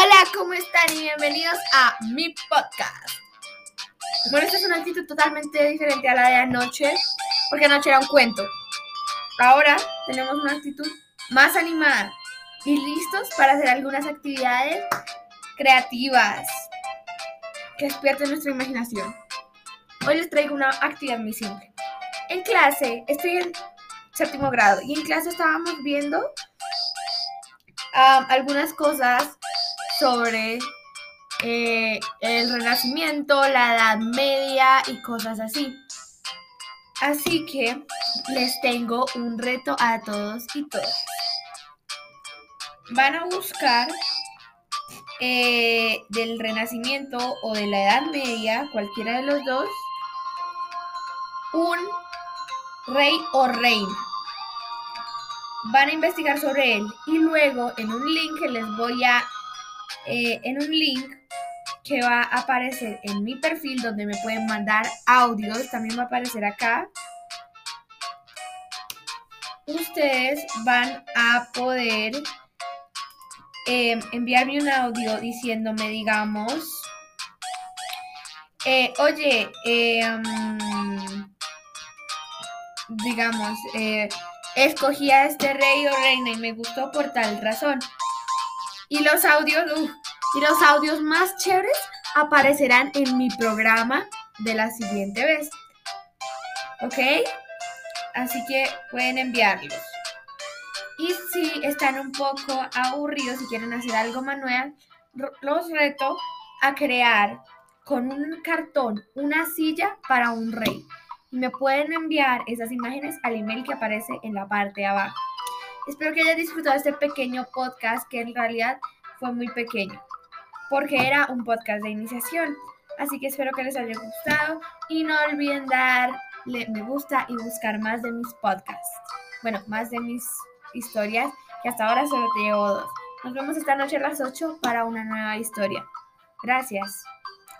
Hola, ¿cómo están? Y bienvenidos a mi podcast. Bueno, esta es una actitud totalmente diferente a la de anoche, porque anoche era un cuento. Ahora tenemos una actitud más animada y listos para hacer algunas actividades creativas que despierten nuestra imaginación. Hoy les traigo una actividad muy simple. En clase, estoy en séptimo grado y en clase estábamos viendo um, algunas cosas sobre eh, el renacimiento, la edad media y cosas así. Así que les tengo un reto a todos y todas. Van a buscar eh, del renacimiento o de la edad media, cualquiera de los dos, un rey o reina. Van a investigar sobre él y luego en un link que les voy a eh, en un link que va a aparecer en mi perfil donde me pueden mandar audios, también va a aparecer acá. Ustedes van a poder eh, enviarme un audio diciéndome, digamos, eh, oye, mm, digamos, escogí a este rey o reina y me gustó por tal razón. Y los audios, y los audios más chéveres aparecerán en mi programa de la siguiente vez. ¿Ok? Así que pueden enviarlos. Y si están un poco aburridos y quieren hacer algo manual, los reto a crear con un cartón una silla para un rey. Me pueden enviar esas imágenes al email que aparece en la parte de abajo. Espero que hayan disfrutado este pequeño podcast que en realidad fue muy pequeño, porque era un podcast de iniciación. Así que espero que les haya gustado y no olviden darle me gusta y buscar más de mis podcasts. Bueno, más de mis historias, que hasta ahora solo te llevo dos. Nos vemos esta noche a las 8 para una nueva historia. Gracias.